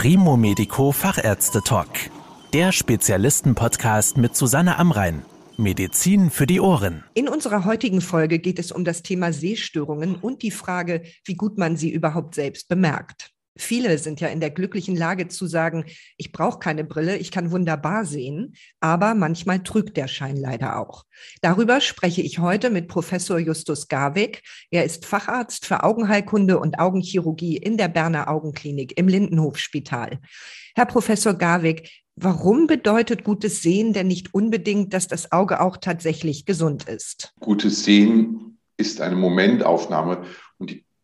Primo Medico Fachärzte Talk. Der Spezialisten-Podcast mit Susanne Amrein. Medizin für die Ohren. In unserer heutigen Folge geht es um das Thema Sehstörungen und die Frage, wie gut man sie überhaupt selbst bemerkt. Viele sind ja in der glücklichen Lage zu sagen, ich brauche keine Brille, ich kann wunderbar sehen, aber manchmal trügt der Schein leider auch. Darüber spreche ich heute mit Professor Justus Garwig. Er ist Facharzt für Augenheilkunde und Augenchirurgie in der Berner Augenklinik im Lindenhofspital. Herr Professor Garwig, warum bedeutet gutes Sehen denn nicht unbedingt, dass das Auge auch tatsächlich gesund ist? Gutes Sehen ist eine Momentaufnahme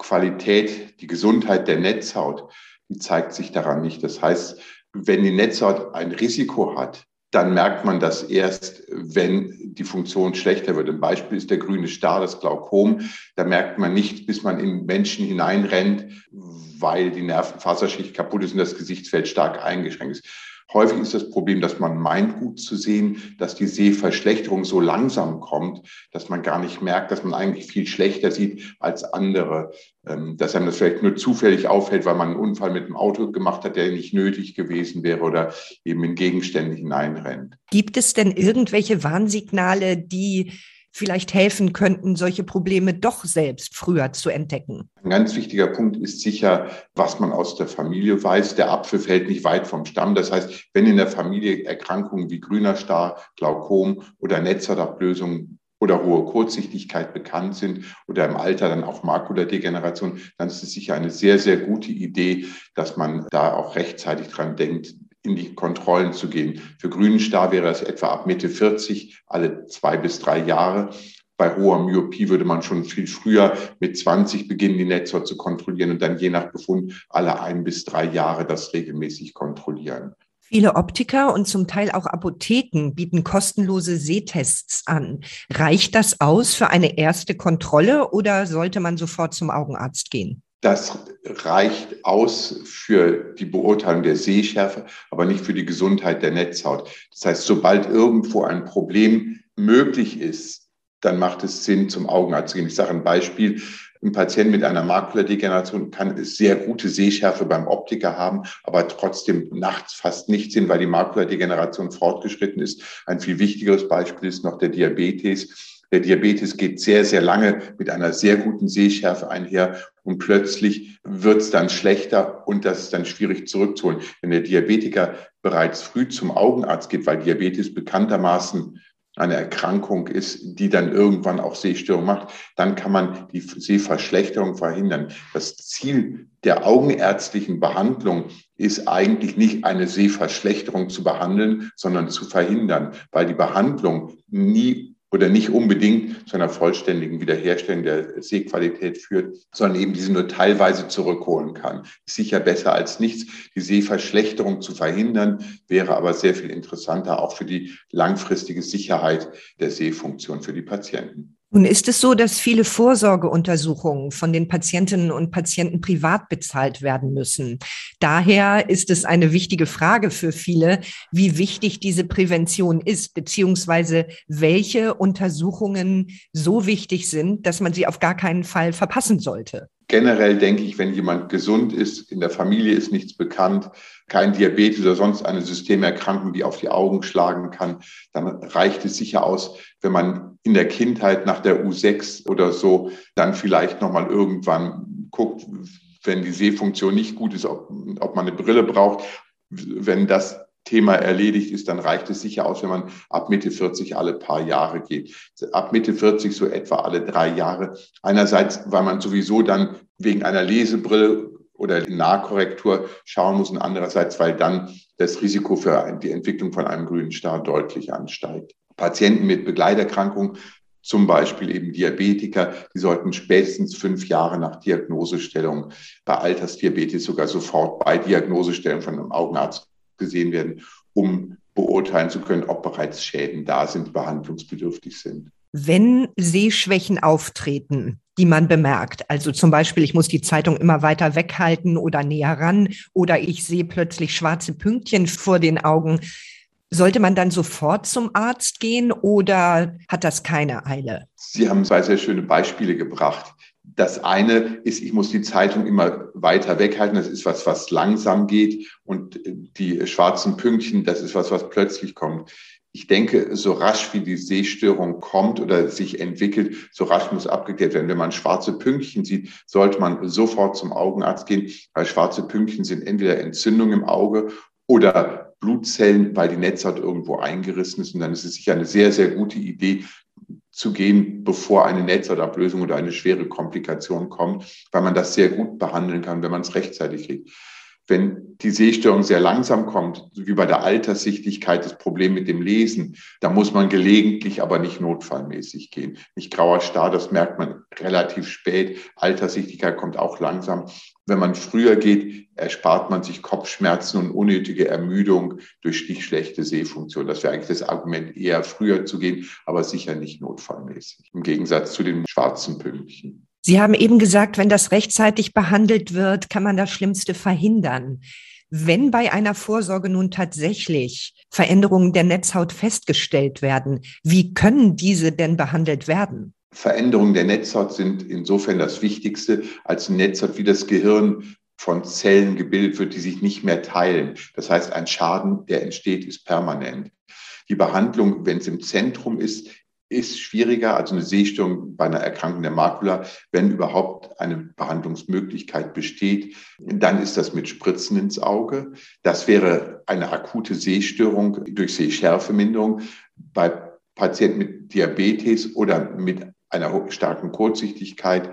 Qualität, die Gesundheit der Netzhaut, die zeigt sich daran nicht. Das heißt, wenn die Netzhaut ein Risiko hat, dann merkt man das erst, wenn die Funktion schlechter wird. Ein Beispiel ist der grüne Star, das Glaukom. Da merkt man nicht, bis man in Menschen hineinrennt, weil die Nervenfaserschicht kaputt ist und das Gesichtsfeld stark eingeschränkt ist. Häufig ist das Problem, dass man meint, gut zu sehen, dass die Sehverschlechterung so langsam kommt, dass man gar nicht merkt, dass man eigentlich viel schlechter sieht als andere. Ähm, dass einem das vielleicht nur zufällig auffällt, weil man einen Unfall mit dem Auto gemacht hat, der nicht nötig gewesen wäre oder eben in Gegenstände hineinrennt. Gibt es denn irgendwelche Warnsignale, die vielleicht helfen könnten, solche Probleme doch selbst früher zu entdecken? Ein ganz wichtiger Punkt ist sicher, was man aus der Familie weiß. Der Apfel fällt nicht weit vom Stamm. Das heißt, wenn in der Familie Erkrankungen wie grüner Star, Glaukom oder Netzhautablösung oder hohe Kurzsichtigkeit bekannt sind oder im Alter dann auch Makuladegeneration, dann ist es sicher eine sehr, sehr gute Idee, dass man da auch rechtzeitig dran denkt, in die Kontrollen zu gehen. Für grünen Star wäre es etwa ab Mitte 40, alle zwei bis drei Jahre. Bei hoher Myopie würde man schon viel früher mit 20 beginnen, die Netzhaut zu kontrollieren und dann je nach Befund alle ein bis drei Jahre das regelmäßig kontrollieren. Viele Optiker und zum Teil auch Apotheken bieten kostenlose Sehtests an. Reicht das aus für eine erste Kontrolle oder sollte man sofort zum Augenarzt gehen? Das reicht aus für die Beurteilung der Sehschärfe, aber nicht für die Gesundheit der Netzhaut. Das heißt, sobald irgendwo ein Problem möglich ist, dann macht es Sinn, zum Augenarzt zu gehen. Ich sage ein Beispiel. Ein Patient mit einer Makuladegeneration kann sehr gute Sehschärfe beim Optiker haben, aber trotzdem nachts fast nicht sehen, weil die Makuladegeneration fortgeschritten ist. Ein viel wichtigeres Beispiel ist noch der Diabetes der Diabetes geht sehr, sehr lange mit einer sehr guten Sehschärfe einher und plötzlich wird es dann schlechter und das ist dann schwierig zurückzuholen. Wenn der Diabetiker bereits früh zum Augenarzt geht, weil Diabetes bekanntermaßen eine Erkrankung ist, die dann irgendwann auch Sehstörung macht, dann kann man die Sehverschlechterung verhindern. Das Ziel der augenärztlichen Behandlung ist eigentlich nicht eine Sehverschlechterung zu behandeln, sondern zu verhindern, weil die Behandlung nie oder nicht unbedingt zu einer vollständigen Wiederherstellung der Sehqualität führt, sondern eben diese nur teilweise zurückholen kann. Ist sicher besser als nichts. Die Sehverschlechterung zu verhindern, wäre aber sehr viel interessanter, auch für die langfristige Sicherheit der Sehfunktion für die Patienten. Nun ist es so, dass viele Vorsorgeuntersuchungen von den Patientinnen und Patienten privat bezahlt werden müssen. Daher ist es eine wichtige Frage für viele, wie wichtig diese Prävention ist, beziehungsweise welche Untersuchungen so wichtig sind, dass man sie auf gar keinen Fall verpassen sollte. Generell denke ich, wenn jemand gesund ist, in der Familie ist nichts bekannt, kein Diabetes oder sonst eine Systemerkrankung, die auf die Augen schlagen kann, dann reicht es sicher aus, wenn man in der Kindheit nach der U6 oder so dann vielleicht nochmal irgendwann guckt, wenn die Sehfunktion nicht gut ist, ob, ob man eine Brille braucht. Wenn das Thema erledigt ist, dann reicht es sicher aus, wenn man ab Mitte 40 alle paar Jahre geht. Ab Mitte 40 so etwa alle drei Jahre. Einerseits, weil man sowieso dann wegen einer Lesebrille oder Nahkorrektur schauen muss und andererseits, weil dann das Risiko für die Entwicklung von einem grünen Star deutlich ansteigt. Patienten mit Begleiterkrankungen zum Beispiel eben Diabetiker, die sollten spätestens fünf Jahre nach Diagnosestellung bei Altersdiabetes sogar sofort bei Diagnosestellung von einem Augenarzt gesehen werden, um beurteilen zu können, ob bereits Schäden da sind, behandlungsbedürftig sind. Wenn Sehschwächen auftreten, die man bemerkt, also zum Beispiel, ich muss die Zeitung immer weiter weghalten oder näher ran oder ich sehe plötzlich schwarze Pünktchen vor den Augen, sollte man dann sofort zum Arzt gehen oder hat das keine Eile? Sie haben zwei sehr schöne Beispiele gebracht Das eine ist, ich muss die Zeitung immer weiter weghalten. Das ist was, was langsam geht. Und die schwarzen Pünktchen, das ist was, was plötzlich kommt. Ich denke, so rasch wie die Sehstörung kommt oder sich entwickelt, so rasch muss abgeklärt werden. Wenn man schwarze Pünktchen sieht, sollte man sofort zum Augenarzt gehen, weil schwarze Pünktchen sind entweder Entzündung im Auge oder Blutzellen, weil die Netzhaut irgendwo eingerissen ist. Und dann ist es sicher eine sehr, sehr gute Idee, zu gehen, bevor eine Netzhautablösung oder eine schwere Komplikation kommt, weil man das sehr gut behandeln kann, wenn man es rechtzeitig kriegt. Wenn die Sehstörung sehr langsam kommt, wie bei der Alterssichtigkeit das Problem mit dem Lesen, da muss man gelegentlich, aber nicht notfallmäßig gehen. Nicht grauer Star, das merkt man relativ spät. Alterssichtigkeit kommt auch langsam. Wenn man früher geht, erspart man sich Kopfschmerzen und unnötige Ermüdung durch die schlechte Sehfunktion. Das wäre eigentlich das Argument, eher früher zu gehen, aber sicher nicht notfallmäßig. Im Gegensatz zu den schwarzen Pünktchen. Sie haben eben gesagt, wenn das rechtzeitig behandelt wird, kann man das Schlimmste verhindern. Wenn bei einer Vorsorge nun tatsächlich Veränderungen der Netzhaut festgestellt werden, wie können diese denn behandelt werden? Veränderungen der Netzhaut sind insofern das Wichtigste, als Netzhaut wie das Gehirn von Zellen gebildet wird, die sich nicht mehr teilen. Das heißt, ein Schaden, der entsteht, ist permanent. Die Behandlung, wenn es im Zentrum ist, ist schwieriger, also eine Sehstörung bei einer Erkrankung der Makula, wenn überhaupt eine Behandlungsmöglichkeit besteht, dann ist das mit Spritzen ins Auge. Das wäre eine akute Sehstörung durch Sehschärfeminderung. Bei Patienten mit Diabetes oder mit einer starken Kurzsichtigkeit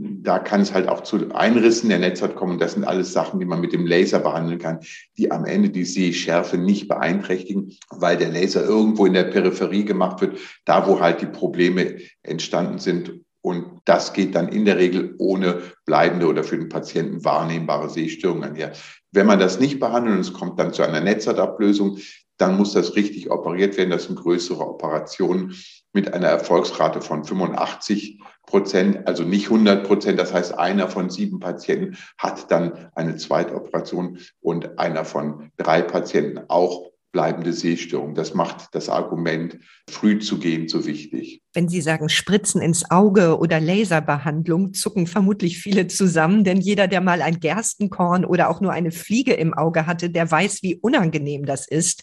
da kann es halt auch zu Einrissen der Netzhaut kommen. Das sind alles Sachen, die man mit dem Laser behandeln kann, die am Ende die Sehschärfe nicht beeinträchtigen, weil der Laser irgendwo in der Peripherie gemacht wird, da wo halt die Probleme entstanden sind. Und das geht dann in der Regel ohne bleibende oder für den Patienten wahrnehmbare Sehstörungen her. Wenn man das nicht behandelt und es kommt dann zu einer Netzhautablösung, dann muss das richtig operiert werden. Das sind größere Operationen mit einer Erfolgsrate von 85 Prozent, also nicht 100 Prozent. Das heißt, einer von sieben Patienten hat dann eine Zweitoperation und einer von drei Patienten auch bleibende Sehstörung. Das macht das Argument, früh zu gehen, so wichtig. Wenn Sie sagen Spritzen ins Auge oder Laserbehandlung, zucken vermutlich viele zusammen, denn jeder, der mal ein Gerstenkorn oder auch nur eine Fliege im Auge hatte, der weiß, wie unangenehm das ist.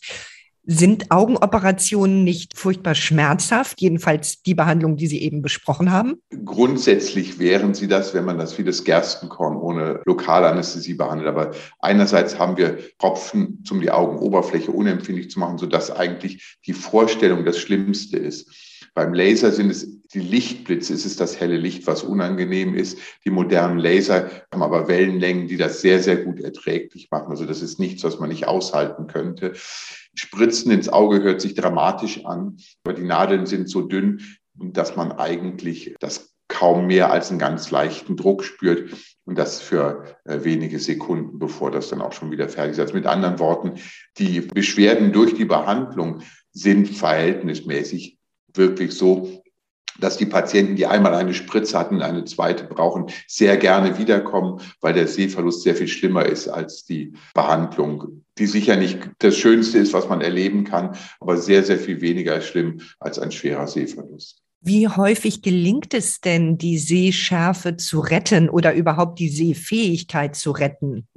Sind Augenoperationen nicht furchtbar schmerzhaft, jedenfalls die Behandlung, die Sie eben besprochen haben? Grundsätzlich wären sie das, wenn man das wie das Gerstenkorn ohne Lokalanästhesie behandelt. Aber einerseits haben wir Tropfen, um die Augenoberfläche unempfindlich zu machen, sodass eigentlich die Vorstellung das Schlimmste ist. Beim Laser sind es die Lichtblitze, es ist das helle Licht, was unangenehm ist. Die modernen Laser haben aber Wellenlängen, die das sehr, sehr gut erträglich machen. Also das ist nichts, was man nicht aushalten könnte. Spritzen ins Auge hört sich dramatisch an, aber die Nadeln sind so dünn, dass man eigentlich das kaum mehr als einen ganz leichten Druck spürt und das für äh, wenige Sekunden, bevor das dann auch schon wieder fertig ist. Also mit anderen Worten, die Beschwerden durch die Behandlung sind verhältnismäßig wirklich so, dass die Patienten, die einmal eine Spritze hatten, eine zweite brauchen, sehr gerne wiederkommen, weil der Sehverlust sehr viel schlimmer ist als die Behandlung, die sicher nicht das Schönste ist, was man erleben kann, aber sehr, sehr viel weniger schlimm als ein schwerer Sehverlust. Wie häufig gelingt es denn, die Sehschärfe zu retten oder überhaupt die Sehfähigkeit zu retten?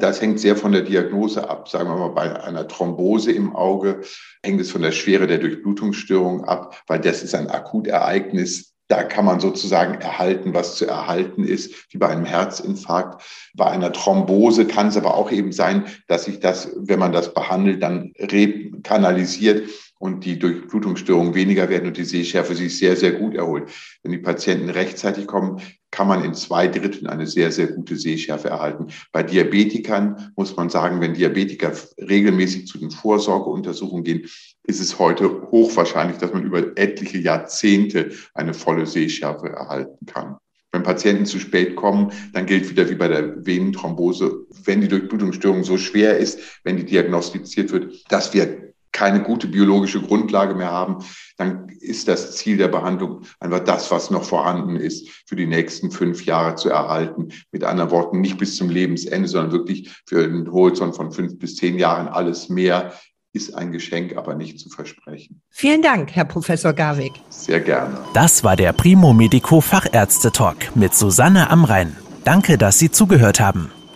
Das hängt sehr von der Diagnose ab. Sagen wir mal, bei einer Thrombose im Auge hängt es von der Schwere der Durchblutungsstörung ab, weil das ist ein Akutereignis. Da kann man sozusagen erhalten, was zu erhalten ist, wie bei einem Herzinfarkt. Bei einer Thrombose kann es aber auch eben sein, dass sich das, wenn man das behandelt, dann rekanalisiert und die Durchblutungsstörungen weniger werden und die Sehschärfe sich sehr, sehr gut erholt. Wenn die Patienten rechtzeitig kommen, kann man in zwei Dritteln eine sehr, sehr gute Sehschärfe erhalten. Bei Diabetikern muss man sagen, wenn Diabetiker regelmäßig zu den Vorsorgeuntersuchungen gehen, ist es heute hochwahrscheinlich, dass man über etliche Jahrzehnte eine volle Sehschärfe erhalten kann. Wenn Patienten zu spät kommen, dann gilt wieder wie bei der Venenthrombose, wenn die Durchblutungsstörung so schwer ist, wenn die diagnostiziert wird, dass wir keine gute biologische Grundlage mehr haben, dann ist das Ziel der Behandlung einfach das, was noch vorhanden ist, für die nächsten fünf Jahre zu erhalten. Mit anderen Worten, nicht bis zum Lebensende, sondern wirklich für einen Horizont von fünf bis zehn Jahren alles mehr ist ein Geschenk, aber nicht zu versprechen. Vielen Dank, Herr Professor Garwig. Sehr gerne. Das war der Primo Medico Fachärzte Talk mit Susanne Amrein. Danke, dass Sie zugehört haben.